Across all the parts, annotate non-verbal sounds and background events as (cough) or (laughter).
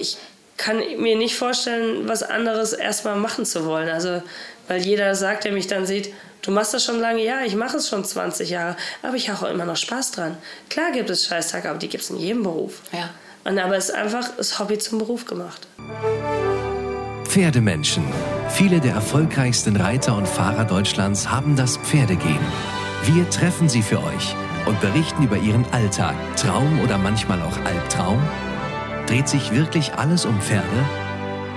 ich kann mir nicht vorstellen, was anderes erstmal machen zu wollen. Also, weil jeder sagt, der mich dann sieht, du machst das schon lange, ja, ich mache es schon 20 Jahre, aber ich habe auch immer noch Spaß dran. Klar gibt es Scheißtage, aber die gibt es in jedem Beruf. Ja. Und aber es ist einfach das Hobby zum Beruf gemacht. Pferdemenschen. Viele der erfolgreichsten Reiter und Fahrer Deutschlands haben das Pferdegehen. Wir treffen sie für euch und berichten über ihren Alltag, Traum oder manchmal auch Albtraum. Dreht sich wirklich alles um Pferde?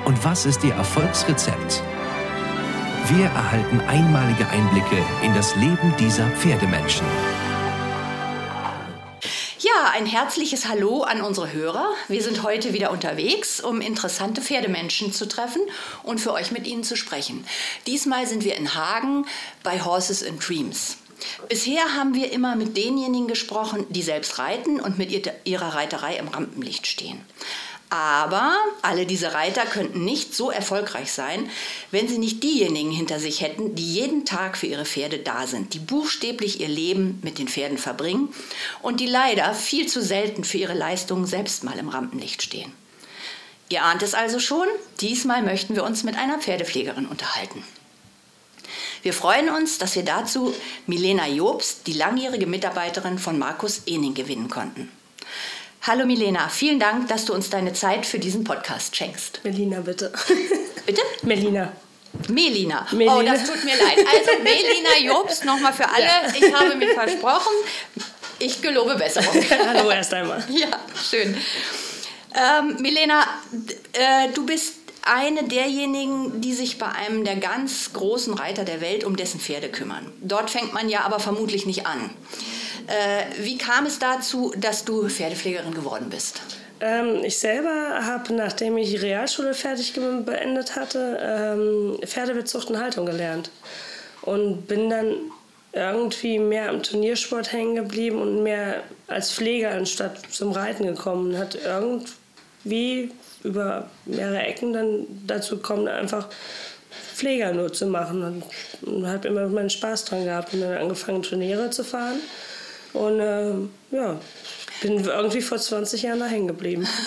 Und was ist ihr Erfolgsrezept? Wir erhalten einmalige Einblicke in das Leben dieser Pferdemenschen. Ja, ein herzliches Hallo an unsere Hörer. Wir sind heute wieder unterwegs, um interessante Pferdemenschen zu treffen und für euch mit ihnen zu sprechen. Diesmal sind wir in Hagen bei Horses and Dreams. Bisher haben wir immer mit denjenigen gesprochen, die selbst reiten und mit ihrer Reiterei im Rampenlicht stehen. Aber alle diese Reiter könnten nicht so erfolgreich sein, wenn sie nicht diejenigen hinter sich hätten, die jeden Tag für ihre Pferde da sind, die buchstäblich ihr Leben mit den Pferden verbringen und die leider viel zu selten für ihre Leistungen selbst mal im Rampenlicht stehen. Ihr ahnt es also schon, diesmal möchten wir uns mit einer Pferdepflegerin unterhalten. Wir freuen uns, dass wir dazu Milena Jobst, die langjährige Mitarbeiterin von Markus Ening, gewinnen konnten. Hallo Milena, vielen Dank, dass du uns deine Zeit für diesen Podcast schenkst. Melina, bitte. (laughs) Bitte? Melina. Melina. Melina. Oh, das tut mir leid. Also Melina Jobst, nochmal für alle. Ja. Ich habe mir versprochen, ich gelobe Besserung. (laughs) Hallo erst einmal. Ja, schön. Ähm, Milena, äh, du bist eine derjenigen, die sich bei einem der ganz großen Reiter der Welt um dessen Pferde kümmern. Dort fängt man ja aber vermutlich nicht an. Äh, wie kam es dazu, dass du Pferdepflegerin geworden bist? Ähm, ich selber habe, nachdem ich Realschule fertig beendet hatte, ähm, Pferdewitzzucht und Haltung gelernt. Und bin dann irgendwie mehr am Turniersport hängen geblieben und mehr als Pfleger anstatt zum Reiten gekommen. Hat irgendwie über mehrere Ecken dann dazu gekommen, einfach Pfleger nur zu machen. Und, habe immer meinen Spaß dran gehabt und dann angefangen, Turniere zu fahren. Und ähm, ja, bin irgendwie vor 20 Jahren da hängen geblieben. (laughs)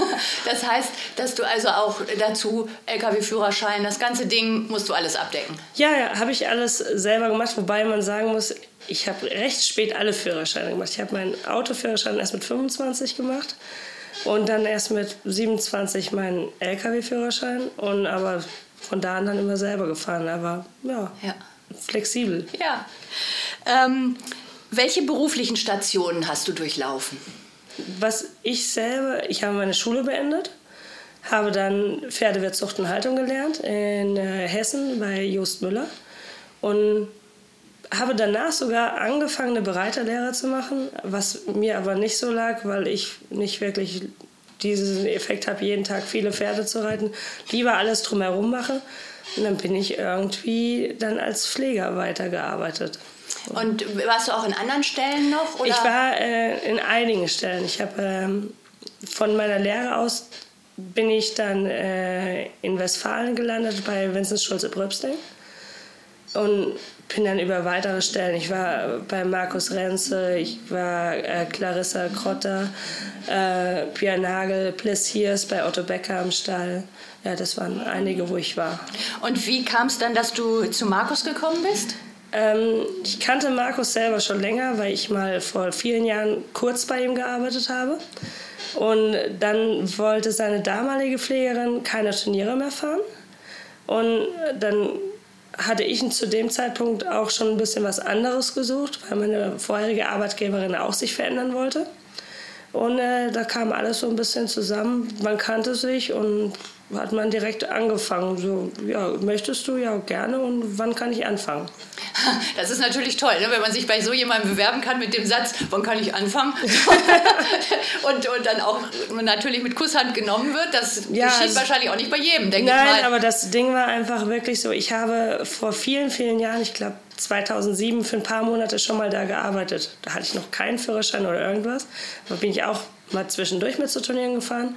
Das heißt, dass du also auch dazu LKW-Führerschein, das ganze Ding musst du alles abdecken. Ja, ja, habe ich alles selber gemacht, wobei man sagen muss, ich habe recht spät alle Führerscheine gemacht. Ich habe meinen Autoführerschein erst mit 25 gemacht und dann erst mit 27 meinen LKW-Führerschein und aber von da an dann immer selber gefahren. Aber ja, Ja. flexibel. Ja. Ähm, welche beruflichen Stationen hast du durchlaufen? Was ich selber, ich habe meine Schule beendet, habe dann Pferdewirtzucht und Haltung gelernt in äh, Hessen bei Just Müller und habe danach sogar angefangen, eine Bereiterlehre zu machen, was mir aber nicht so lag, weil ich nicht wirklich diesen Effekt habe, jeden Tag viele Pferde zu reiten, lieber alles drumherum mache. Und dann bin ich irgendwie dann als Pfleger weitergearbeitet. Und warst du auch in anderen Stellen noch? Oder? Ich war äh, in einigen Stellen. Ich habe ähm, von meiner Lehre aus bin ich dann äh, in Westfalen gelandet bei Vincent Schulze Bröbsting und bin dann über weitere Stellen. Ich war bei Markus Renze, ich war äh, Clarissa Krotter, äh, Pia Nagel, Plessiers bei Otto Becker am Stall. Ja, das waren einige, wo ich war. Und wie kam es dann, dass du zu Markus gekommen bist? Ähm, ich kannte Markus selber schon länger, weil ich mal vor vielen Jahren kurz bei ihm gearbeitet habe. Und dann wollte seine damalige Pflegerin keine Turniere mehr fahren. Und dann hatte ich zu dem Zeitpunkt auch schon ein bisschen was anderes gesucht, weil meine vorherige Arbeitgeberin auch sich verändern wollte. Und äh, da kam alles so ein bisschen zusammen. Man kannte sich und hat man direkt angefangen. So, ja, möchtest du? Ja, gerne. Und wann kann ich anfangen? (laughs) Das ist natürlich toll, ne? wenn man sich bei so jemandem bewerben kann mit dem Satz, wann kann ich anfangen? (laughs) und, und dann auch natürlich mit Kusshand genommen wird. Das Ja, geschieht es- wahrscheinlich auch nicht bei jedem, denke ich Nein, mal. aber das Ding war einfach wirklich so. Ich habe vor vielen, vielen Jahren, ich glaube 2007, für ein paar Monate schon mal da gearbeitet. Da hatte ich noch keinen Führerschein oder irgendwas. Da bin ich auch mal zwischendurch mit zu Turnieren gefahren.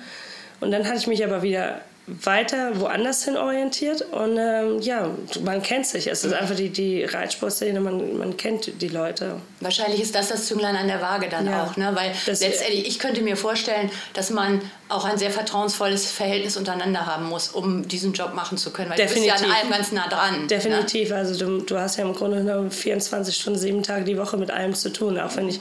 Und dann hatte ich mich aber wieder weiter woanders hin orientiert. Und ähm, ja, man kennt sich. Es ist einfach die, die Reitsportszene, man, man kennt die Leute. Wahrscheinlich ist das das Zünglein an der Waage dann Ja. auch, ne? weil Das- letztendlich, ich könnte mir vorstellen, dass man auch ein sehr vertrauensvolles Verhältnis untereinander haben muss, um diesen Job machen zu können. Weil Definitiv. du bist ja an allem ganz nah dran. Ne? Definitiv. Ne? Also du, du hast ja im Grunde genommen 24 Stunden, sieben Tage die Woche mit allem zu tun. Auch wenn ich,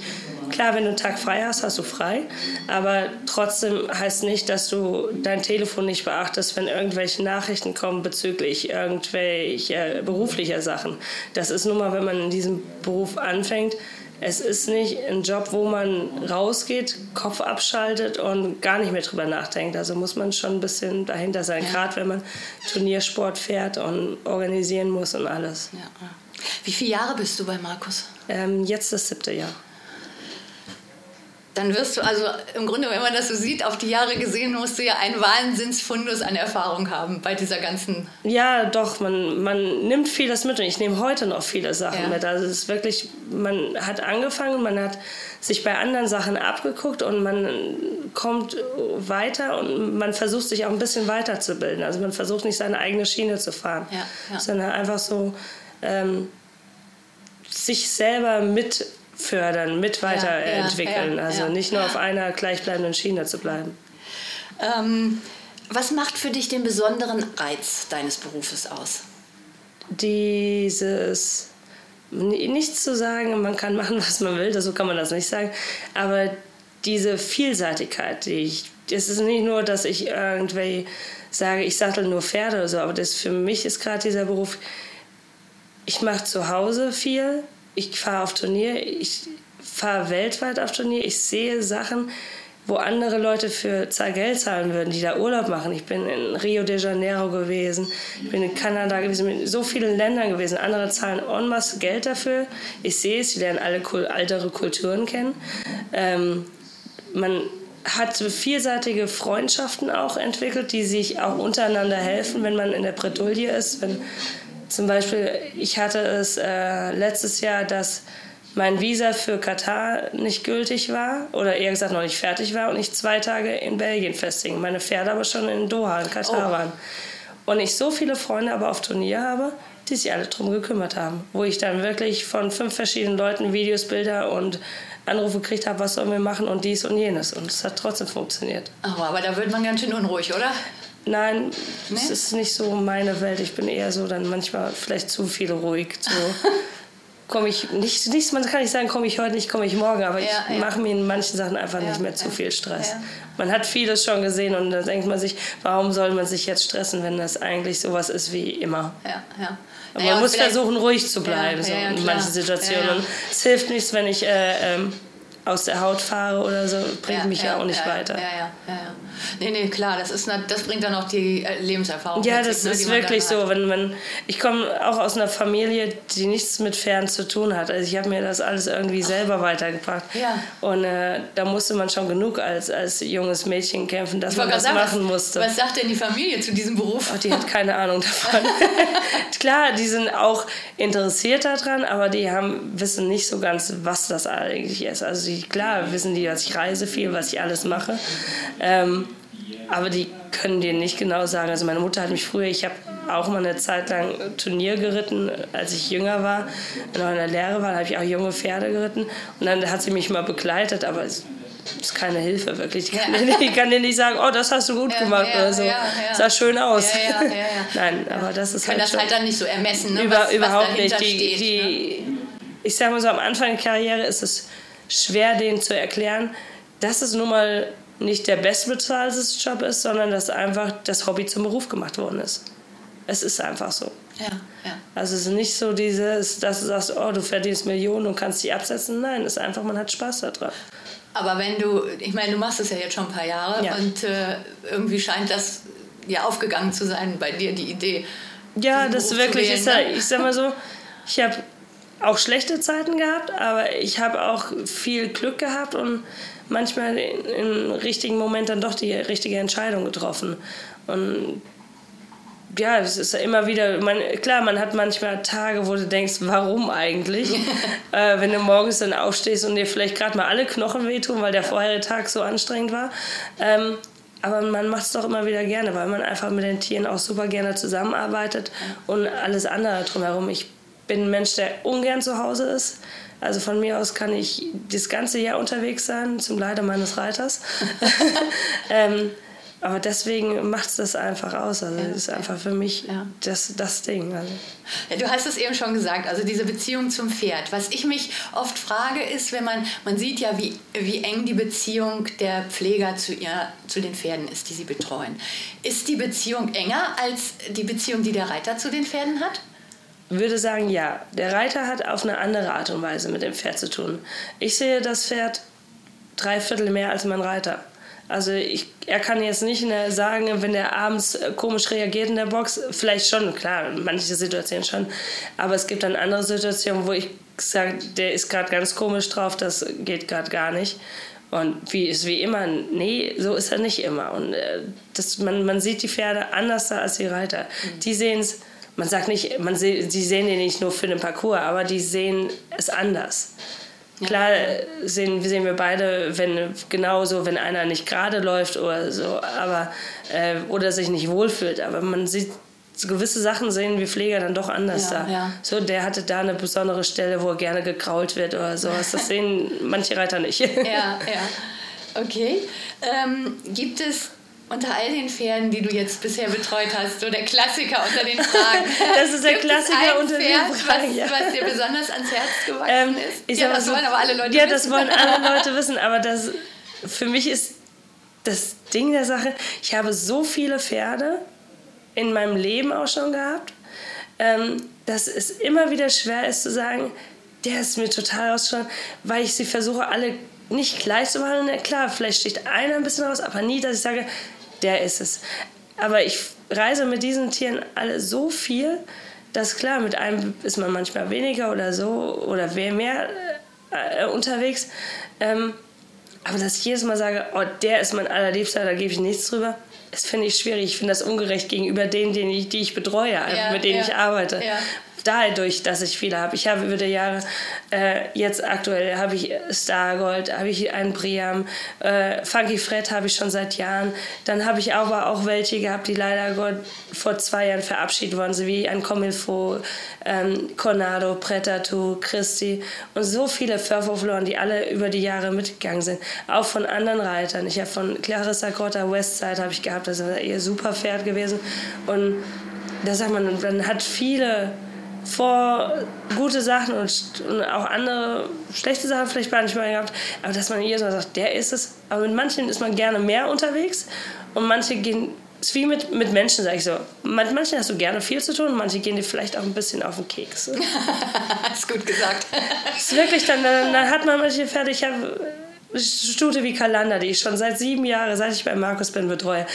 klar, wenn du einen Tag frei hast, hast du frei. Aber trotzdem heißt nicht, dass du dein Telefon nicht beachtest, wenn irgendwelche Nachrichten kommen bezüglich irgendwelcher beruflicher Sachen. Das ist nun mal, wenn man in diesem Beruf anfängt, es ist nicht ein Job, wo man rausgeht, Kopf abschaltet und gar nicht mehr drüber nachdenkt. Also muss man schon ein bisschen dahinter sein, ja. gerade wenn man Turniersport fährt und organisieren muss und alles. Ja. Wie viele Jahre bist du bei Markus? Ähm, jetzt das siebte Jahr dann wirst du also im Grunde, wenn man das so sieht, auf die Jahre gesehen, musst du ja einen Wahnsinnsfundus an Erfahrung haben bei dieser ganzen. Ja, doch, man, man nimmt vieles mit und ich nehme heute noch viele Sachen ja. mit. Also es ist wirklich, man hat angefangen, man hat sich bei anderen Sachen abgeguckt und man kommt weiter und man versucht sich auch ein bisschen weiterzubilden. Also man versucht nicht seine eigene Schiene zu fahren, ja, ja. sondern einfach so ähm, sich selber mit fördern, mit weiterentwickeln. Ja, ja, also nicht nur auf einer gleichbleibenden Schiene zu bleiben. Ähm, was macht für dich den besonderen Reiz deines Berufes aus? Dieses nichts zu sagen, man kann (laughs) machen, was man will, so kann man das nicht sagen, aber diese Vielseitigkeit, die ich, es ist nicht nur, dass ich irgendwie sage, ich sattel nur Pferde oder so, aber das für mich ist gerade dieser Beruf, ich mache zu Hause viel, ich fahre auf Turnier, ich fahre weltweit auf Turnier, ich sehe Sachen, wo andere Leute für Geld zahlen würden, die da Urlaub machen. Ich bin in Rio de Janeiro gewesen, ich bin in Kanada gewesen, in so vielen Ländern gewesen. Andere zahlen en masse Geld dafür. Ich sehe es, sie lernen alle ältere Kulturen kennen. Ähm, man hat vielseitige Freundschaften auch entwickelt, die sich auch untereinander helfen, wenn man in der Bredouille ist, wenn zum Beispiel, ich hatte es äh, letztes Jahr, dass mein Visa für Katar nicht gültig war oder eher gesagt noch nicht fertig war und ich zwei Tage in Belgien festhing. Meine Pferde aber schon in Doha, in Katar oh. waren. Und ich so viele Freunde aber auf Turnier habe, die sich alle darum gekümmert haben. Wo ich dann wirklich von fünf verschiedenen Leuten Videos, Bilder und Anrufe gekriegt habe, was sollen wir machen und dies und jenes. Und es hat trotzdem funktioniert. Oh, aber da wird man ganz schön unruhig, oder? Nein, nee? es ist nicht so meine Welt. Ich bin eher so dann manchmal vielleicht zu viel ruhig. So. (laughs) komme ich nicht, nicht, man kann nicht sagen, komme ich heute nicht, komme ich morgen, aber ja, ich ja. mache mir in manchen Sachen einfach ja, nicht mehr zu viel Stress. Man hat vieles schon gesehen und da denkt man sich, warum soll man sich jetzt stressen, wenn das eigentlich sowas ist wie immer. Ja, ja. Aber man muss versuchen, ruhig zu bleiben so in manchen Situationen. Es hilft nichts, wenn ich äh, ähm, aus der Haut fahre oder so, bringt mich ja, auch nicht weiter. Ja, ja, ja, ja. Nee, nee, klar, das, ist, das bringt dann auch die äh, Lebenserfahrung. Ja, das sich, ne, ist wirklich so. Wenn man, ich komme auch aus einer Familie, die nichts mit Fern zu tun hat. Also ich habe mir das alles irgendwie selber Ach. weitergebracht. Ja. Und äh, da musste man schon genug als, als junges Mädchen kämpfen, dass man das sagen, machen musste. Was sagt denn die Familie zu diesem Beruf? Oh, die hat (laughs) keine Ahnung davon. (laughs) klar, die sind auch interessiert daran, aber die haben, wissen nicht so ganz, was das eigentlich ist. Also die, klar wissen die, dass ich reise viel, was ich alles mache. Ähm, aber die können dir nicht genau sagen. Also meine Mutter hat mich früher, ich habe auch mal eine Zeit lang Turnier geritten, als ich jünger war, noch in der Lehre war, habe ich auch junge Pferde geritten und dann hat sie mich mal begleitet, aber es ist keine Hilfe wirklich. Ich kann, ja. dir, ich kann dir nicht sagen, oh, das hast du gut ja, gemacht ja, oder so. Sah schön aus. (laughs) Nein, aber das ist Können halt das halt dann nicht so ermessen, ne? Über, was, überhaupt was nicht. Die, steht, die, ne? Ich sage mal so, am Anfang der Karriere ist es schwer, denen zu erklären, dass es nun mal nicht der bestbezahlte Job ist, sondern dass einfach das Hobby zum Beruf gemacht worden ist. Es ist einfach so. Ja, ja. Also es ist nicht so dieses, dass du sagst, oh, du verdienst Millionen und kannst die absetzen. Nein, es ist einfach, man hat Spaß daran. Aber wenn du, ich meine, du machst es ja jetzt schon ein paar Jahre ja. und äh, irgendwie scheint das ja aufgegangen zu sein bei dir, die Idee. Ja, das Beruf wirklich wählen, ist ja, ne? ich sag mal so, ich habe auch schlechte Zeiten gehabt, aber ich habe auch viel Glück gehabt und manchmal im richtigen Moment dann doch die richtige Entscheidung getroffen. Und ja, es ist immer wieder, man, klar, man hat manchmal Tage, wo du denkst, warum eigentlich? (laughs) äh, wenn du morgens dann aufstehst und dir vielleicht gerade mal alle Knochen wehtun, weil der vorherige Tag so anstrengend war. Ähm, aber man macht es doch immer wieder gerne, weil man einfach mit den Tieren auch super gerne zusammenarbeitet und alles andere drumherum. Ich bin ein Mensch, der ungern zu Hause ist Also von mir aus kann ich das ganze Jahr unterwegs sein, zum Leider meines Reiters. (laughs) (laughs) ähm, aber deswegen macht es das einfach aus. Also das ist einfach für mich ja. das, das Ding. Also. Du hast es eben schon gesagt, also diese Beziehung zum Pferd. Was ich mich oft frage, ist, wenn man, man sieht ja, wie, wie eng die Beziehung der Pfleger zu, ihr, zu den Pferden ist, die sie betreuen. Ist die Beziehung enger als die Beziehung, die der Reiter zu den Pferden hat? Würde sagen, ja. Der Reiter hat auf eine andere Art und Weise mit dem Pferd zu tun. Ich sehe das Pferd drei Viertel mehr als mein Reiter. Also ich, er kann jetzt nicht sagen, wenn er abends äh, komisch reagiert in der Box, vielleicht schon, klar, in manche Situationen schon, aber es gibt dann andere Situationen, wo ich sage, der ist gerade ganz komisch drauf, das geht gerade gar nicht. Und wie ist wie immer, nee, so ist er nicht immer. Und äh, das, man, man sieht die Pferde anders da als die Reiter. Mhm. Die sehen es, man sagt nicht, man sie sehen die nicht nur für den Parcours, aber die sehen es anders. Klar sehen, sehen wir beide, wenn genauso, wenn einer nicht gerade läuft oder so, aber äh, oder sich nicht wohlfühlt. Aber man sieht so gewisse Sachen sehen wir Pfleger dann doch anders ja, da. Ja. So, der hatte da eine besondere Stelle, wo er gerne gekrault wird oder sowas. Das sehen manche Reiter nicht. ja, ja. Okay. Ähm, gibt es unter all den Pferden, die du jetzt bisher betreut hast, so der Klassiker unter den Fragen. (laughs) Das ist der Gibt Klassiker unter Pferd, den Fragen. Was, was dir besonders ans Herz gewachsen ähm, ist? ja, das so, wollen aber alle Leute ja, wissen. Ja, das wollen alle Leute wissen, aber das, für mich ist das Ding der Sache, ich habe so viele Pferde in meinem Leben auch schon gehabt, ähm, dass es immer wieder schwer ist zu sagen, der ist mir total ausgeschaut, weil ich sie versuche, alle nicht gleich zu behandeln. Klar, vielleicht sticht einer ein bisschen raus, aber nie, dass ich sage, der ist es. Aber ich reise mit diesen Tieren alle so viel, dass klar, mit einem ist man manchmal weniger oder so oder wer mehr äh, unterwegs. Ähm, aber dass ich jedes Mal sage, oh, der ist mein allerliebster, da gebe ich nichts drüber, das finde ich schwierig. Ich finde das ungerecht gegenüber denen, denen ich, die ich betreue, ja, mit denen ja, ich arbeite. Ja dadurch, dass ich viele habe. Ich habe über die Jahre, äh, jetzt aktuell habe ich Stargold, habe ich einen Priam, äh, Funky Fred habe ich schon seit Jahren. Dann habe ich aber auch welche gehabt, die leider Gott vor zwei Jahren verabschiedet worden sind, wie ein Comilfo, ähm, Cornado, Pretatu, Christi und so viele Furfo-Floren, die alle über die Jahre mitgegangen sind. Auch von anderen Reitern. Ich habe von Clarissa Grotta Westside habe ich gehabt, das ist ihr super Pferd gewesen. Und da sagt man, man hat viele vor gute Sachen und, und, auch andere schlechte Sachen vielleicht manchmal gehabt, aber dass man jedes Mal sagt, der ist es. Aber mit manchen ist man gerne mehr unterwegs und manche gehen, es ist wie mit, mit Menschen, sag ich so. Mit manchen hast du gerne viel zu tun, manche gehen dir vielleicht auch ein bisschen auf den Keks. (laughs) ist gut gesagt. (laughs) ist wirklich, dann, dann, dann hat man manche Pferde, ich habe Stute wie Kalanda, die ich schon seit sieben Jahren, seit ich bei Markus bin, betreue,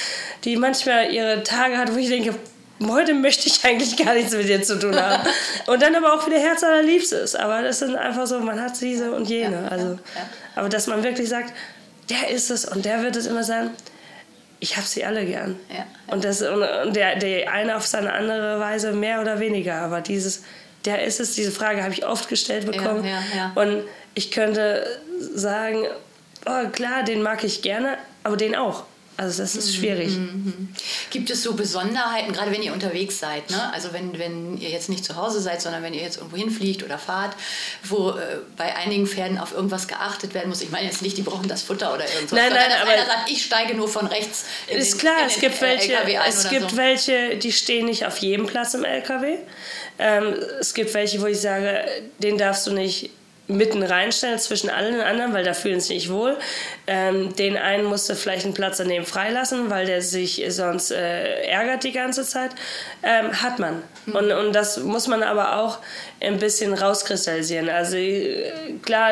die manchmal ihre Tage hat, wo ich denke, heute möchte ich eigentlich gar nichts mit dir zu tun haben. (laughs) Und dann aber auch wieder Herz allerliebstes. Aber das sind einfach so, man hat diese und jene. Also, aber dass man wirklich sagt, der ist es und der wird es immer sein. Ich habe sie alle gern. Und, das, und der, der eine auf seine andere Weise mehr oder weniger. Aber dieses, der ist es, diese Frage habe ich oft gestellt bekommen. Und ich könnte sagen, oh, klar, den mag ich gerne, aber den auch. Also das ist mhm, schwierig. Mhm. Gibt es so Besonderheiten, gerade wenn ihr unterwegs seid, ne? also wenn, wenn ihr jetzt nicht zu Hause seid, sondern wenn ihr jetzt irgendwo hinfliegt oder fahrt, wo äh, bei einigen Pferden auf irgendwas geachtet werden muss. Ich meine jetzt nicht, die brauchen das Futter oder irgendwas, nein, nein, aber einer sagt, ich steige nur von rechts in Ist den, klar, in es gibt, den, welche, es gibt so. welche, die stehen nicht auf jedem Platz im LKW. Ähm, es gibt welche, wo ich sage, den darfst du nicht mitten reinstellen zwischen allen anderen, weil da fühlen sie sich wohl. Ähm, den einen musste vielleicht einen Platz daneben freilassen, weil der sich sonst äh, ärgert die ganze Zeit. Ähm, hat man. Mhm. Und, und das muss man aber auch ein bisschen rauskristallisieren. Also äh, klar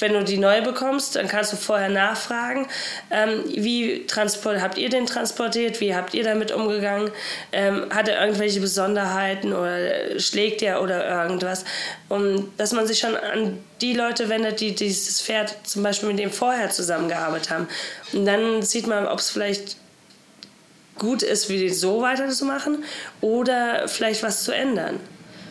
wenn du die neu bekommst, dann kannst du vorher nachfragen, ähm, wie transport, habt ihr den transportiert, wie habt ihr damit umgegangen, ähm, hat er irgendwelche Besonderheiten oder schlägt er oder irgendwas. Und dass man sich schon an die Leute wendet, die dieses Pferd zum Beispiel mit dem vorher zusammengearbeitet haben. Und dann sieht man, ob es vielleicht gut ist, wie so weiterzumachen oder vielleicht was zu ändern.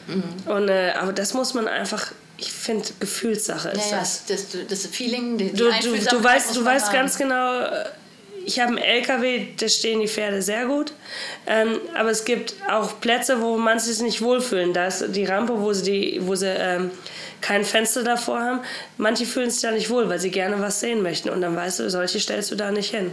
Mhm. Und, äh, aber das muss man einfach ich finde, Gefühlssache ist ja, das. das. Das, das Feeling, die, du, du, du weißt, du weißt ganz genau, ich habe einen LKW, da stehen die Pferde sehr gut. Ähm, aber es gibt auch Plätze, wo man sich nicht wohlfühlen. Da ist die Rampe, wo sie, die, wo sie ähm, kein Fenster davor haben. Manche fühlen sich da nicht wohl, weil sie gerne was sehen möchten. Und dann weißt du, solche stellst du da nicht hin.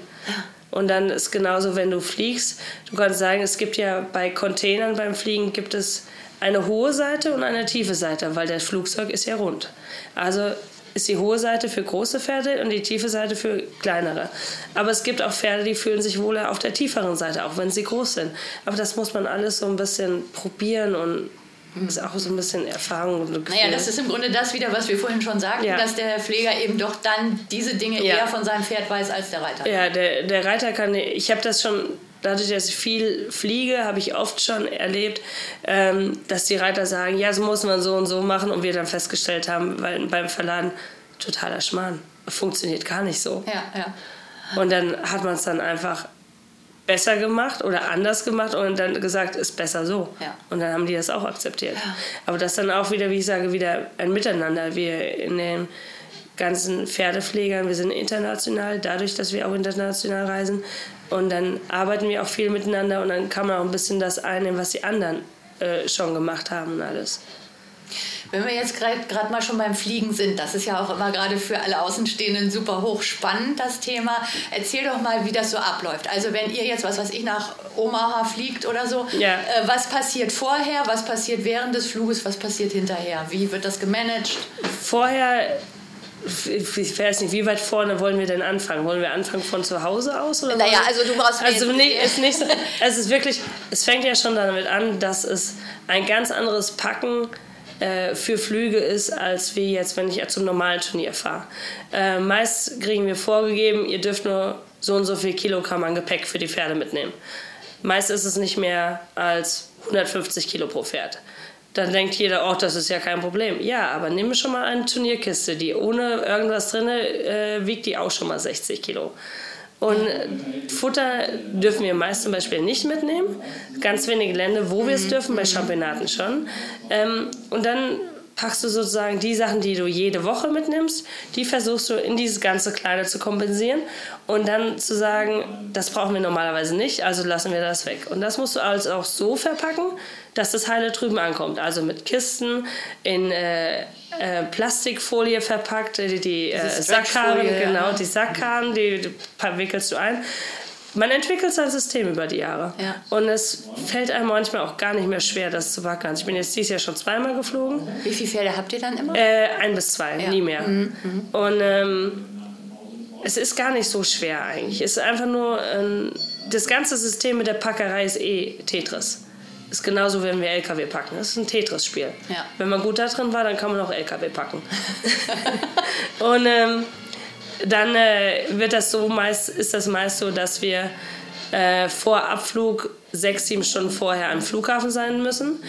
Und dann ist genauso, wenn du fliegst. Du kannst sagen, es gibt ja bei Containern beim Fliegen gibt es eine hohe Seite und eine tiefe Seite, weil das Flugzeug ist ja rund. Also ist die hohe Seite für große Pferde und die tiefe Seite für kleinere. Aber es gibt auch Pferde, die fühlen sich wohler auf der tieferen Seite, auch wenn sie groß sind. Aber das muss man alles so ein bisschen probieren und ist auch so ein bisschen Erfahrung. Und naja, das ist im Grunde das wieder, was wir vorhin schon sagten, ja. dass der Pfleger eben doch dann diese Dinge ja. eher von seinem Pferd weiß als der Reiter. Ja, der, der Reiter kann, ich habe das schon dadurch, dass ich viel fliege, habe ich oft schon erlebt, ähm, dass die Reiter sagen, ja, so muss man so und so machen und wir dann festgestellt haben, weil beim Verladen totaler Schmarrn. Funktioniert gar nicht so. Ja, ja. Und dann hat man es dann einfach besser gemacht oder anders gemacht und dann gesagt, ist besser so. Ja. Und dann haben die das auch akzeptiert. Aber das dann auch wieder, wie ich sage, wieder ein Miteinander. Wir in den ganzen Pferdepflegern, wir sind international, dadurch, dass wir auch international reisen. Und dann arbeiten wir auch viel miteinander und dann kann man auch ein bisschen das einnehmen, was die anderen äh, schon gemacht haben und alles. Wenn wir jetzt gerade mal schon beim Fliegen sind, das ist ja auch immer gerade für alle Außenstehenden super hochspannend, das Thema. Erzähl doch mal, wie das so abläuft. Also wenn ihr jetzt, was weiß ich, nach Omaha fliegt oder so, ja. äh, was passiert vorher, was passiert während des Fluges, was passiert hinterher? Wie wird das gemanagt? Vorher ich weiß nicht, wie weit vorne wollen wir denn anfangen? Wollen wir anfangen von zu Hause aus? Oder naja, also du brauchst Also nee, ist nicht so, es ist wirklich, es fängt ja schon damit an, dass es ein ganz anderes Packen äh, für Flüge ist, als wie jetzt, wenn ich zum normalen Turnier fahre. Äh, meist kriegen wir vorgegeben, ihr dürft nur so und so viel Kilogramm an Gepäck für die Pferde mitnehmen. Meist ist es nicht mehr als 150 Kilo pro Pferd. Dann denkt jeder, oh, das ist ja kein Problem. Ja, aber nimm schon mal eine Turnierkiste, die ohne irgendwas drin äh, wiegt die auch schon mal 60 Kilo. Und Futter dürfen wir meist zum Beispiel nicht mitnehmen. Ganz wenige Länder, wo wir es mhm. dürfen, bei Championaten schon. Ähm, und dann packst du sozusagen die Sachen, die du jede Woche mitnimmst, die versuchst du in dieses ganze Kleine zu kompensieren und dann zu sagen, das brauchen wir normalerweise nicht, also lassen wir das weg. Und das musst du also auch so verpacken, dass das Heile drüben ankommt. Also mit Kisten, in äh, äh, Plastikfolie verpackt, die, die äh, Sackkarren, genau, die Sackkarren, die, die wickelst du ein man entwickelt sein System über die Jahre. Ja. Und es fällt einem manchmal auch gar nicht mehr schwer, das zu wackeln. Also ich bin jetzt dieses Jahr schon zweimal geflogen. Wie viele Pferde habt ihr dann immer? Äh, ein bis zwei, ja. nie mehr. Mhm. Mhm. Und ähm, es ist gar nicht so schwer eigentlich. Es ist einfach nur, ähm, das ganze System mit der Packerei ist eh Tetris. Ist genauso, wenn wir LKW packen. Das ist ein Tetris-Spiel. Ja. Wenn man gut da drin war, dann kann man auch LKW packen. (laughs) und ähm, dann äh, wird das so meist, ist das meist so, dass wir äh, vor Abflug sechs, sieben Stunden vorher am Flughafen sein müssen.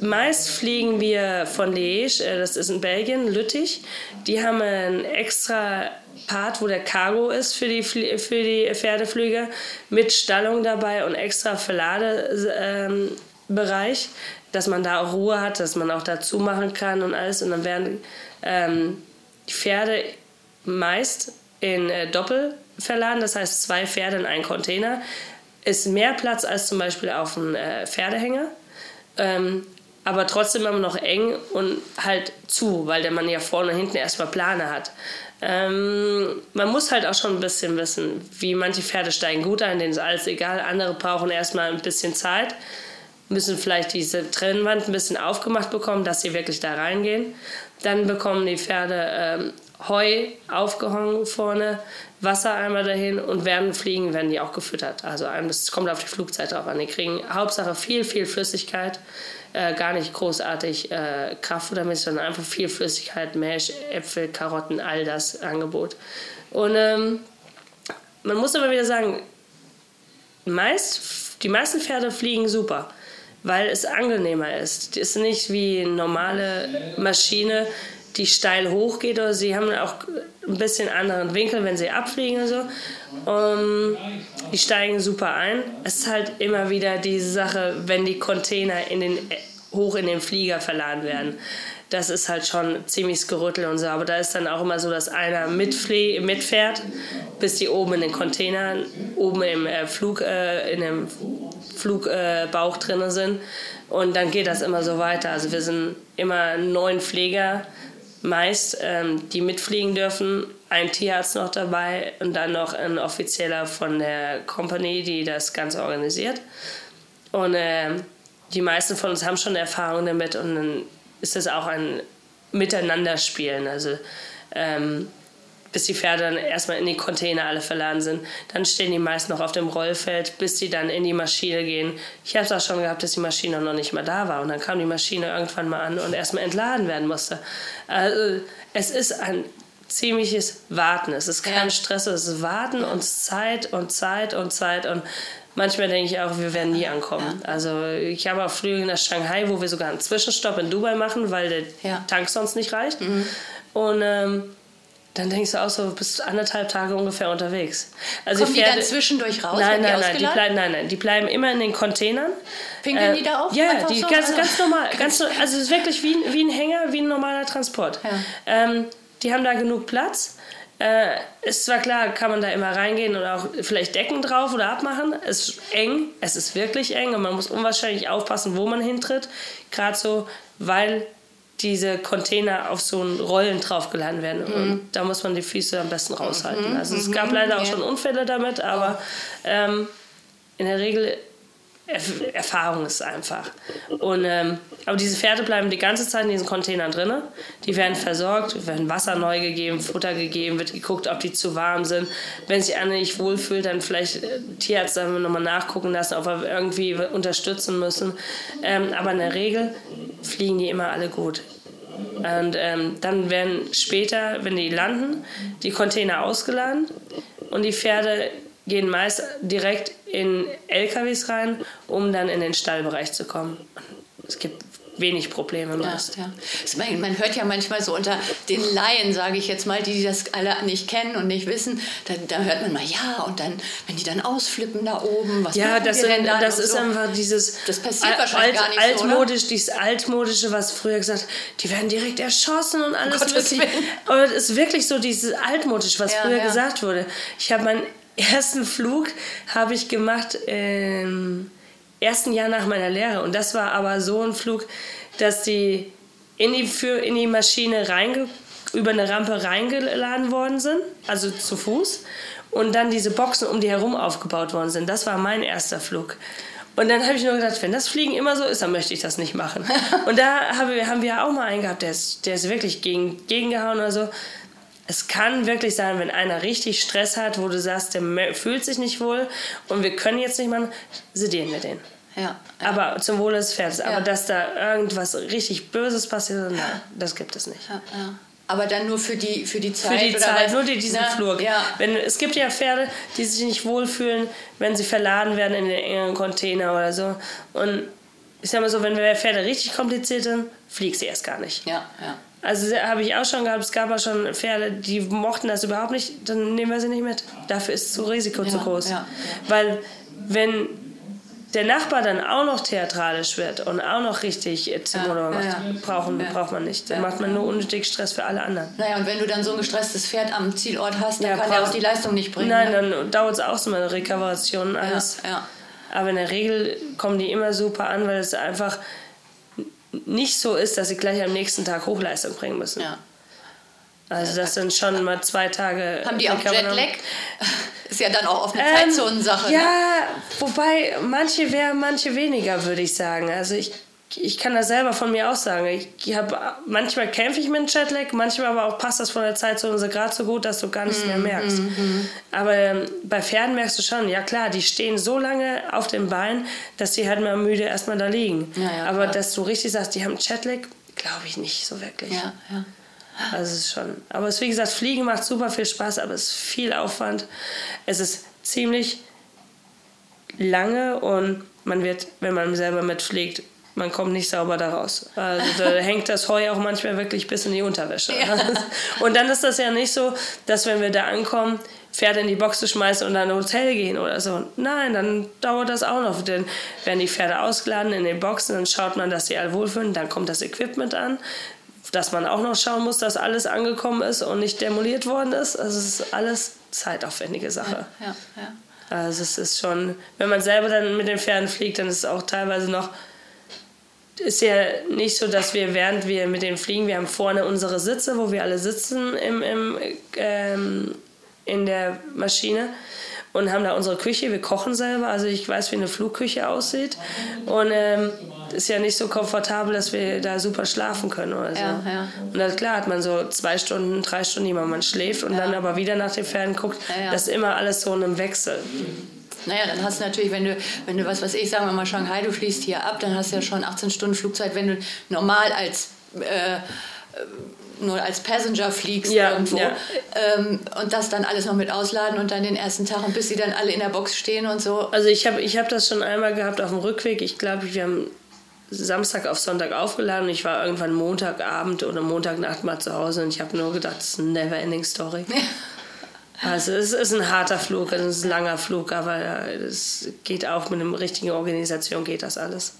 Meist fliegen wir von Liège, äh, das ist in Belgien, Lüttich. Die haben einen extra Part, wo der Cargo ist für die, für die Pferdeflüge, mit Stallung dabei und extra Verladebereich, ähm, dass man da auch Ruhe hat, dass man auch dazu machen kann und alles. Und dann werden ähm, die Pferde meist in äh, Doppel verladen, das heißt zwei Pferde in einen Container. Ist mehr Platz als zum Beispiel auf einem äh, Pferdehänger. Ähm, aber trotzdem immer noch eng und halt zu, weil der man ja vorne und hinten erstmal Plane hat. Ähm, man muss halt auch schon ein bisschen wissen, wie manche Pferde steigen gut ein, denen ist alles egal. Andere brauchen erstmal ein bisschen Zeit, müssen vielleicht diese Trennwand ein bisschen aufgemacht bekommen, dass sie wirklich da reingehen. Dann bekommen die Pferde ähm, Heu aufgehangen vorne, Wassereimer dahin und werden fliegen, werden die auch gefüttert. Also es kommt auf die Flugzeit drauf an. Die kriegen Hauptsache viel, viel Flüssigkeit, äh, gar nicht großartig äh, Kraftfuttermäßig, sondern einfach viel Flüssigkeit, Milch, Äpfel, Karotten, all das Angebot. Und ähm, man muss aber wieder sagen, meist, die meisten Pferde fliegen super weil es angenehmer ist. Es ist nicht wie eine normale Maschine, die steil hochgeht oder sie haben auch ein bisschen anderen Winkel, wenn sie abfliegen und so. Um, die steigen super ein. Es ist halt immer wieder diese Sache, wenn die Container in den, hoch in den Flieger verladen werden. das ist halt schon ziemlich gerüttelt und so. Aber da ist dann auch immer so, dass einer mitfährt, bis die oben in den Containern, oben im äh, Flug, äh, in dem Flugbauch äh, drin sind. Und dann geht das immer so weiter. Also wir sind immer neun Pfleger meist, ähm, die mitfliegen dürfen. Ein Tierarzt noch dabei und dann noch ein Offizieller von der Company, die das Ganze organisiert. Und äh, die meisten von uns haben schon Erfahrung damit und dann ist das auch ein Miteinanderspielen. Also ähm, bis die Pferde dann erstmal in die Container alle verladen sind. Dann stehen die meisten noch auf dem Rollfeld, bis sie dann in die Maschine gehen. Ich habe es auch schon gehabt, dass die Maschine noch nicht mal da war. Und dann kam die Maschine irgendwann mal an und erstmal entladen werden musste. Also es ist ein ziemliches Warten. Es ist kein ja. Stress, es ist Warten und Zeit und Zeit und Zeit und manchmal denke ich auch, wir werden nie ankommen. Ja. Also ich habe auch Flüge nach Shanghai, wo wir sogar einen Zwischenstopp in Dubai machen, weil der ja. Tank sonst nicht reicht. Mhm. Und ähm, dann denkst du auch so, bist anderthalb Tage ungefähr unterwegs. Also Kommen die, Pferde, die dann zwischendurch raus? Nein, nein, nein die, bleiben, nein, nein, die bleiben immer in den Containern. Pinkeln äh, die da auch? Ja, die so? ganz, ganz normal. (laughs) Ganz, also es ist wirklich wie, wie ein Hänger, wie ein normaler Transport. Ja. Ähm, die haben da genug Platz. Äh, ist zwar klar, kann man da immer reingehen und auch vielleicht Decken drauf oder abmachen. Es ist eng, es ist wirklich eng und man muss unwahrscheinlich aufpassen, wo man hintritt. Gerade so, weil diese Container auf so einen Rollen draufgeladen werden. Mhm. Und da muss man die Füße am besten raushalten. Mhm. Also es gab mhm. leider auch schon Unfälle damit, aber ähm, in der Regel Erfahrung ist einfach. Und, ähm, aber diese Pferde bleiben die ganze Zeit in diesen Containern drin. Die werden versorgt, werden Wasser neu gegeben, Futter gegeben, wird geguckt, ob die zu warm sind. Wenn sich einer nicht wohlfühlt, dann vielleicht äh, Tierarzt dann nochmal nachgucken lassen, ob wir irgendwie unterstützen müssen. Ähm, aber in der Regel fliegen die immer alle gut. Und ähm, dann werden später, wenn die landen, die Container ausgeladen und die Pferde gehen meist direkt in LKWs rein, um dann in den Stallbereich zu kommen. Es gibt wenig Probleme meist. Ja, ja. Man hört ja manchmal so unter den Laien, sage ich jetzt mal, die das alle nicht kennen und nicht wissen, da, da hört man mal, ja, und dann, wenn die dann ausflippen da oben, was Ja, das, sind, das ist so. einfach dieses das passiert wahrscheinlich alt, gar nicht altmodisch, so, dieses altmodische, was früher gesagt, die werden direkt erschossen und alles. Um wirklich, aber es ist wirklich so dieses altmodisch, was ja, früher ja. gesagt wurde. Ich habe meinen ersten Flug habe ich gemacht im ersten Jahr nach meiner Lehre. Und das war aber so ein Flug, dass die in die, für, in die Maschine reinge, über eine Rampe reingeladen worden sind, also zu Fuß. Und dann diese Boxen um die herum aufgebaut worden sind. Das war mein erster Flug. Und dann habe ich nur gedacht, wenn das Fliegen immer so ist, dann möchte ich das nicht machen. (laughs) Und da haben wir, haben wir auch mal einen gehabt, der ist, der ist wirklich gegen, gegengehauen oder so es kann wirklich sein, wenn einer richtig Stress hat, wo du sagst, der fühlt sich nicht wohl und wir können jetzt nicht machen, sedieren wir den. Ja, ja. Aber zum Wohle des Pferdes. Ja. Aber dass da irgendwas richtig Böses passiert, nein, das gibt es nicht. Aber dann nur für die, für die Zeit? Für die Zeit, was? nur die, diesen Na, Flur. Ja. Wenn, es gibt ja Pferde, die sich nicht wohlfühlen, wenn sie verladen werden in den engen Container oder so. Und ich sag mal so, wenn wir Pferde richtig kompliziert sind, fliegst sie erst gar nicht. Ja, ja. Also habe ich auch schon gehabt, es gab auch schon Pferde, die mochten das überhaupt nicht, dann nehmen wir sie nicht mit. Dafür ist das Risiko ja, zu groß. Ja, ja. Weil wenn der Nachbar dann auch noch theatralisch wird und auch noch richtig ja, macht, brauchen, braucht man nicht. Dann macht man nur unnötig Stress für alle anderen. Naja, und wenn du dann so ein gestresstes Pferd am Zielort hast, dann kann er auch die Leistung nicht bringen. Nein, ne? dann dauert es auch so eine Regeneration alles. Aber in der Regel kommen die immer super an, weil es einfach nicht so ist, dass sie gleich am nächsten Tag Hochleistung bringen müssen. Ja. Also das sind schon mal zwei Tage. Haben die auch Jetlag? (laughs) Ist ja dann auch auf eine ähm, Zeitzonensache. Ja, ne? wobei manche mehr, manche weniger, würde ich sagen. Also ich ich kann das selber von mir aus sagen. Ich hab, manchmal kämpfe ich mit dem Jetlag, manchmal aber auch passt das von der Zeit so gerade so gut, dass du gar nichts mehr mhm, merkst. Mm -hmm. Aber ähm, bei Pferden merkst du schon, ja klar, die stehen so lange auf dem Bein, dass die halt mal müde erstmal da liegen. Ja, ja, aber klar. dass du richtig sagst, die haben Jetlag, glaube ich nicht so wirklich. Ja, ja. Also es ist schon. Aber es, wie gesagt, Fliegen macht super viel Spaß, aber es ist viel Aufwand. Es ist ziemlich lange und man wird, wenn man selber mitfliegt, man kommt nicht sauber da raus. Also da (laughs) hängt das Heu auch manchmal wirklich bis in die Unterwäsche. Ja. (laughs) Und dann ist das ja nicht so, dass wenn wir da ankommen, Pferde in die Box zu schmeißen und dann ein Hotel gehen oder so. Nein, dann dauert das auch noch. Dann werden die Pferde ausgeladen in den Boxen, dann schaut man, dass sie alle wohlfühlen, dann kommt das Equipment an, dass man auch noch schauen muss, dass alles angekommen ist und nicht demoliert worden ist. Also es ist alles zeitaufwendige Sache. Ja, ja, ja. Also es ist schon, wenn man selber dann mit den Pferden fliegt, dann ist es auch teilweise noch, ist ja nicht so, dass wir während wir mit denen fliegen, wir haben vorne unsere Sitze, wo wir alle sitzen im, im, ähm, in der Maschine und haben da unsere Küche. Wir kochen selber, also ich weiß, wie eine Flugküche aussieht. Und ähm, ist ja nicht so komfortabel, dass wir da super schlafen können oder so. Ja, ja. Und dann, klar hat man so zwei Stunden, drei Stunden, die man schläft und Ja. dann aber wieder nach den Pferden guckt. Das ist immer alles so in einem Wechsel. Naja, dann hast du natürlich, wenn du, wenn du was weiß ich, sagen wir mal Shanghai, du fliegst hier ab, dann hast du ja schon 18 Stunden Flugzeit, wenn du normal als äh, nur als Passenger fliegst Ja, irgendwo. ja. Ähm, und das dann alles noch mit ausladen und dann den ersten Tag und bis sie dann alle in der Box stehen und so. Also ich habe ich hab das schon einmal gehabt auf dem Rückweg. Ich glaube, wir haben Samstag auf Sonntag aufgeladen und ich war irgendwann Montagabend oder Montagnacht mal zu Hause und ich habe nur gedacht, das ist eine never-ending Story. (laughs) Also es ist ein harter Flug, es ist ein langer Flug, aber es geht auch mit einer richtigen Organisation geht das alles.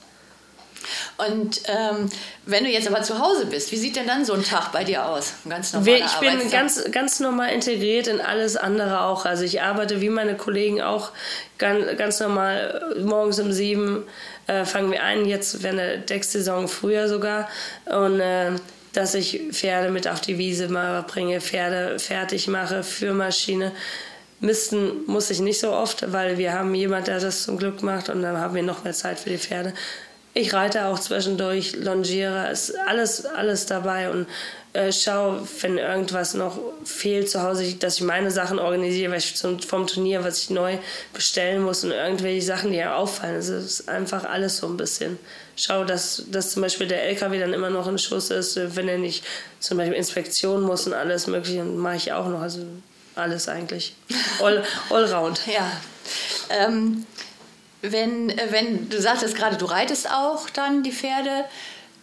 Und ähm, wenn du jetzt aber zu Hause bist, wie sieht denn dann so ein Tag bei dir aus? Ein ganz normaler Ich bin ganz, ganz normal integriert in alles andere auch. Also ich arbeite wie meine Kollegen auch ganz, ganz normal. Morgens um sieben äh, fangen wir an. Jetzt wäre eine Decksaison früher sogar. Und äh, dass ich Pferde mit auf die Wiese mal bringe, Pferde fertig mache für Maschine. Misten muss ich nicht so oft, weil wir haben jemand, der das zum Glück macht und dann haben wir noch mehr Zeit für die Pferde. Ich reite auch zwischendurch, longiere, ist alles, alles dabei und äh, schaue, wenn irgendwas noch fehlt zu Hause, dass ich meine Sachen organisiere, weil ich zum, vom Turnier, was ich neu bestellen muss und irgendwelche Sachen, die ja auffallen. Also es ist einfach alles so ein bisschen. Schau, dass, dass zum Beispiel der LKW dann immer noch in Schuss ist, wenn er nicht zum Beispiel Inspektion muss und alles mögliche, mache ich auch noch. Also alles eigentlich. All, allround. (laughs) Ja. Ähm, wenn, äh, wenn du sagtest gerade, du reitest auch dann die Pferde,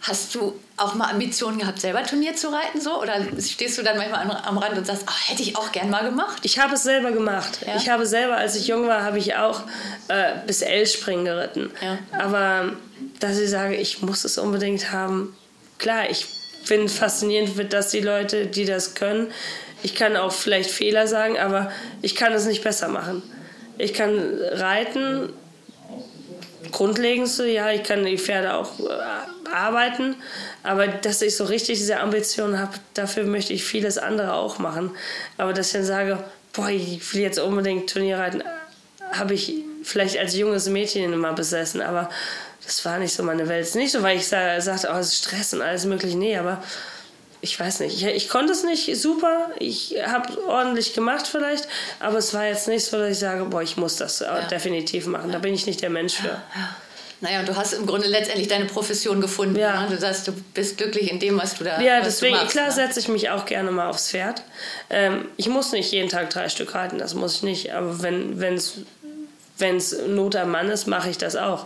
hast du auch mal Ambitionen gehabt, selber Turnier zu reiten so? Oder stehst du dann manchmal am, am Rand und sagst, ach, hätte ich auch gern mal gemacht? Ich habe es selber gemacht. Ja? Ich habe selber, als ich jung war, habe ich auch äh, bis L-Springen geritten. Ja. Aber dass ich sage, ich muss es unbedingt haben, klar, ich finde faszinierend, dass die Leute, die das können, ich kann auch vielleicht Fehler sagen, aber ich kann es nicht besser machen. Ich kann reiten, grundlegend so, ja, ich kann die Pferde auch äh, arbeiten, aber dass ich so richtig diese Ambition habe, dafür möchte ich vieles andere auch machen. Aber dass ich dann sage, boah, ich will jetzt unbedingt Turnier reiten, habe ich vielleicht als junges Mädchen immer besessen, aber das war nicht so meine Welt. Es ist nicht so, weil ich sa- sagte, oh, es ist Stress und alles mögliche. Nee, aber ich weiß nicht. Ich, ich konnte es nicht super. Ich habe ordentlich gemacht vielleicht, aber es war jetzt nicht so, dass ich sage, boah, ich muss das äh, definitiv machen. Da bin ich nicht der Mensch für. Naja, und du hast im Grunde letztendlich deine Profession gefunden. Ja. Ne? Du sagst, du bist glücklich in dem, was du da Ja, deswegen, machst, klar ne? setze ich mich auch gerne mal aufs Pferd. Ähm, ich muss nicht jeden Tag drei Stück reiten, das muss ich nicht. Aber wenn es wenn's Not am Mann ist, mache ich das auch.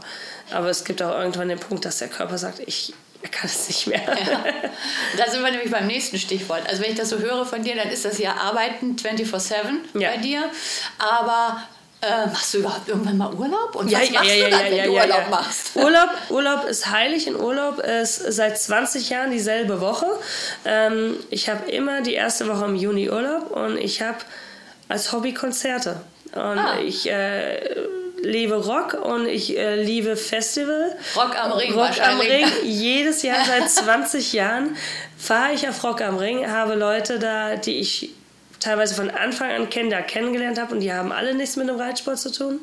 Aber es gibt auch irgendwann den Punkt, dass der Körper sagt, ich er kann es nicht mehr. Ja. (laughs) Da sind wir nämlich beim nächsten Stichwort. Also wenn ich das so höre von dir, dann ist das ja Arbeiten 24-7 Ja. bei dir. Aber äh, machst du überhaupt irgendwann mal Urlaub? Und Ja, was machst ja, du ja, dann, ja, wenn du ja, Urlaub ja. machst? (laughs) Urlaub, Urlaub ist heilig. In Urlaub ist seit 20 Jahren dieselbe Woche. Ähm, ich habe immer die erste Woche im Juni Urlaub und ich habe als Hobby Konzerte. Und Ah. ich äh, liebe Rock und ich äh, liebe Festival. Rock am Ring Rock am. Ring. (laughs) Jedes Jahr seit 20 Jahren fahre ich auf Rock am Ring, habe Leute da, die ich teilweise von Anfang an kenne, da kennengelernt habe und die haben alle nichts mit dem Reitsport zu tun.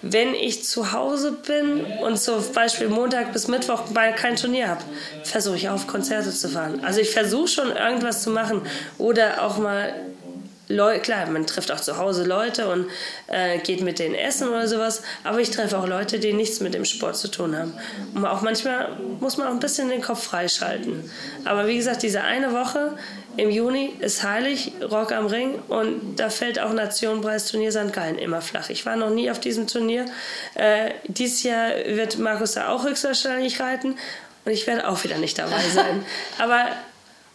Wenn ich zu Hause bin und zum Beispiel Montag bis Mittwoch mal kein Turnier habe, versuche ich auf Konzerte zu fahren. Also ich versuche schon irgendwas zu machen oder auch mal Leu klar, man trifft auch zu Hause Leute und äh, geht mit denen essen oder sowas, aber ich treffe auch Leute, die nichts mit dem Sport zu tun haben. Und auch manchmal muss man auch ein bisschen den Kopf freischalten. Aber wie gesagt, diese eine Woche im Juni ist heilig, Rock am Ring und da fällt auch Nationenpreis Turnier St. Gallen immer flach. Ich war noch nie auf diesem Turnier. Äh, dieses Jahr wird Markus da auch höchstwahrscheinlich reiten und ich werde auch wieder nicht dabei sein. (laughs) aber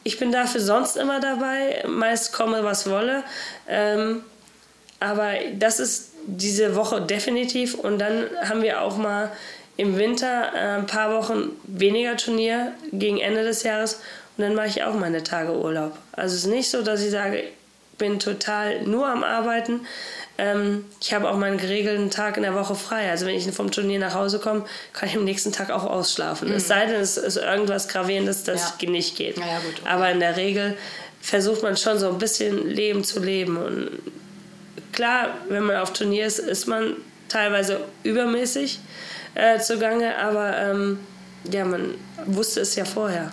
ich bin dafür sonst immer dabei, meist komme, was wolle. Ähm, aber das ist diese Woche definitiv. Und dann haben wir auch mal im Winter äh, ein paar Wochen weniger Turnier gegen Ende des Jahres. und dann mache ich auch meine Tage Urlaub. Also es ist nicht so, dass ich sage, ich bin total nur am Arbeiten. Ähm, ich habe auch meinen geregelten Tag in der Woche frei. Also wenn ich vom Turnier nach Hause komme, kann ich am nächsten Tag auch ausschlafen. Mhm. Es sei denn, es ist irgendwas Gravierendes, das ja. nicht geht. Ja, gut, okay. Aber in der Regel versucht man schon so ein bisschen Leben zu leben. Und klar, wenn man auf Turnier ist, ist man teilweise übermäßig äh, zugange, aber ähm, ja, man wusste es ja vorher.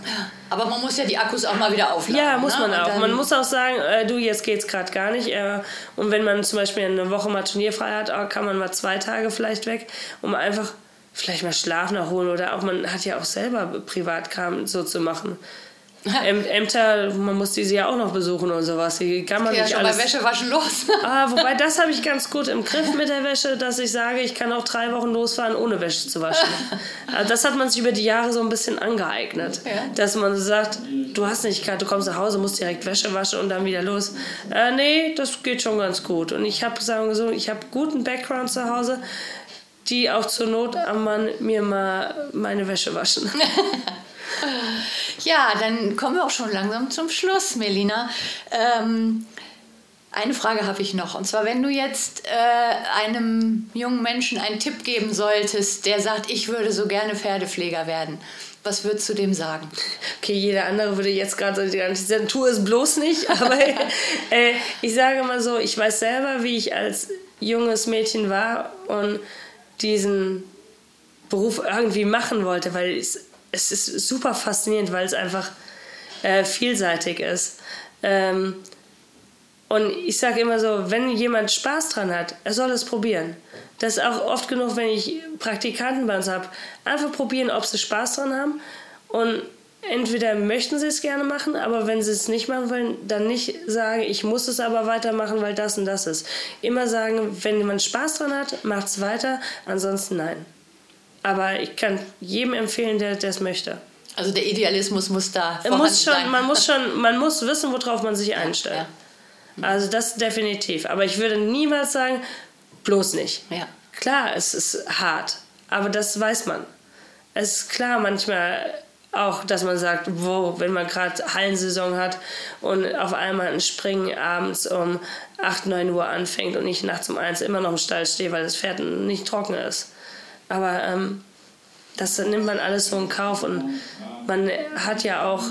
Aber man muss ja die Akkus auch mal wieder aufladen. Ja, muss ne? man auch. Man muss auch sagen, äh, du, jetzt geht's gerade gar nicht. Äh, und wenn man zum Beispiel eine Woche mal turnierfrei hat, äh, kann man mal zwei Tage vielleicht weg, um einfach vielleicht mal Schlaf nachholen oder auch man hat ja auch selber Privatkram so zu machen. (laughs) Ämter, man muss diese ja auch noch besuchen und sowas. Die kann man ja nicht schon alles. bei Wäsche waschen los. (laughs) ah, wobei das habe ich ganz gut im Griff mit der Wäsche, dass ich sage, ich kann auch drei Wochen losfahren, ohne Wäsche zu waschen. (laughs) also das hat man sich über die Jahre so ein bisschen angeeignet, ja. dass man sagt, du hast nicht gerade, du kommst nach Hause, musst direkt Wäsche waschen und dann wieder los. Äh, nee, das geht schon ganz gut. Und ich habe sagen wir so, ich habe guten Background zu Hause, die auch zur Not am Mann mir mal meine Wäsche waschen. Ja, dann kommen wir auch schon langsam zum Schluss, Melina. Ähm, eine Frage habe ich noch. Und zwar, wenn du jetzt äh, einem jungen Menschen einen Tipp geben solltest, der sagt, ich würde so gerne Pferdepfleger werden. Was würdest du dem sagen? Okay, jeder andere würde jetzt gerade sagen, tu es bloß nicht. (laughs) Aber äh, ich sage mal so, ich weiß selber, wie ich als junges Mädchen war und diesen Beruf irgendwie machen wollte, weil es es ist super faszinierend, weil es einfach äh, vielseitig ist. Ähm, und ich sage immer so, wenn jemand Spaß dran hat, er soll es probieren. Das ist auch oft genug, wenn ich Praktikanten bei uns habe. Einfach probieren, ob sie Spaß dran haben. Und entweder möchten sie es gerne machen, aber wenn sie es nicht machen wollen, dann nicht sagen, ich muss es aber weitermachen, weil das und das ist. Immer sagen, wenn man Spaß dran hat, macht es weiter, ansonsten nein. Aber ich kann jedem empfehlen, der das möchte. Also der Idealismus muss da muss schon, sein. Man muss schon, (laughs) man muss wissen, worauf man sich einstellt. Ja, ja. Also das definitiv. Aber ich würde niemals sagen, bloß nicht. Ja. Klar, es ist hart, aber das weiß man. Es ist klar manchmal auch, dass man sagt, wo, wenn man gerade Hallensaison hat und auf einmal ein Springen abends um 8, 9 Uhr anfängt und ich nachts um 1 immer noch im Stall stehe, weil das Pferd nicht trocken ist. Aber ähm, das nimmt man alles so in Kauf und man hat ja auch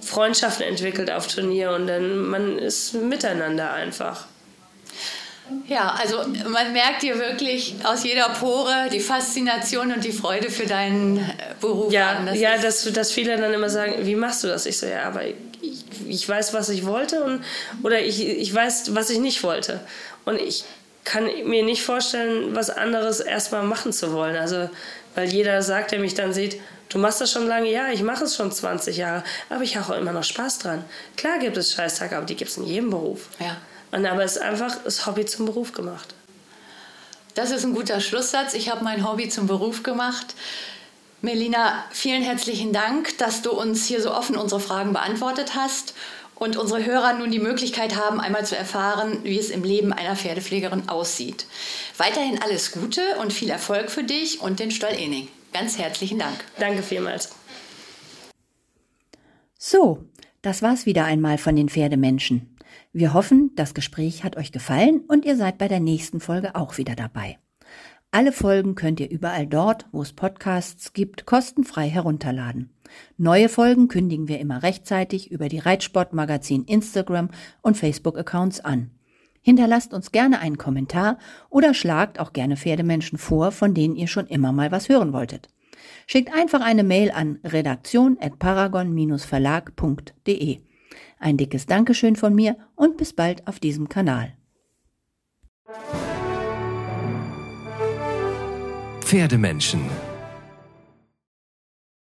Freundschaften entwickelt auf Turnier und dann man ist miteinander einfach. Ja, also man merkt dir wirklich aus jeder Pore die Faszination und die Freude für deinen äh, Beruf ja, an. Das ja, dass, dass viele dann immer sagen, wie machst du das? Ich so, ja, aber ich, ich weiß, was ich wollte und, oder ich, ich weiß, was ich nicht wollte. Und ich kann mir nicht vorstellen, was anderes erstmal machen zu wollen. Also, weil jeder sagt, der mich dann sieht, du machst das schon lange, ja, ich mache es schon 20 Jahre, aber ich habe auch immer noch Spaß dran. Klar gibt es Scheißtage, aber die gibt es in jedem Beruf. Ja. Und aber es ist einfach das Hobby zum Beruf gemacht. Das ist ein guter Schlusssatz. Ich habe mein Hobby zum Beruf gemacht. Melina, vielen herzlichen Dank, dass du uns hier so offen unsere Fragen beantwortet hast und unsere Hörer nun die Möglichkeit haben, einmal zu erfahren, wie es im Leben einer Pferdepflegerin aussieht. Weiterhin alles Gute und viel Erfolg für dich und den Stall Ening. Ganz herzlichen Dank. Danke vielmals. So, das war's wieder einmal von den Pferdemenschen. Wir hoffen, das Gespräch hat euch gefallen und ihr seid bei der nächsten Folge auch wieder dabei. Alle Folgen könnt ihr überall dort, wo es Podcasts gibt, kostenfrei herunterladen. Neue Folgen kündigen wir immer rechtzeitig über die Reitsportmagazin Instagram und Facebook-Accounts an. Hinterlasst uns gerne einen Kommentar oder schlagt auch gerne Pferdemenschen vor, von denen ihr schon immer mal was hören wolltet. Schickt einfach eine Mail an redaktion.paragon-verlag.de. Ein dickes Dankeschön von mir und bis bald auf diesem Kanal. Pferdemenschen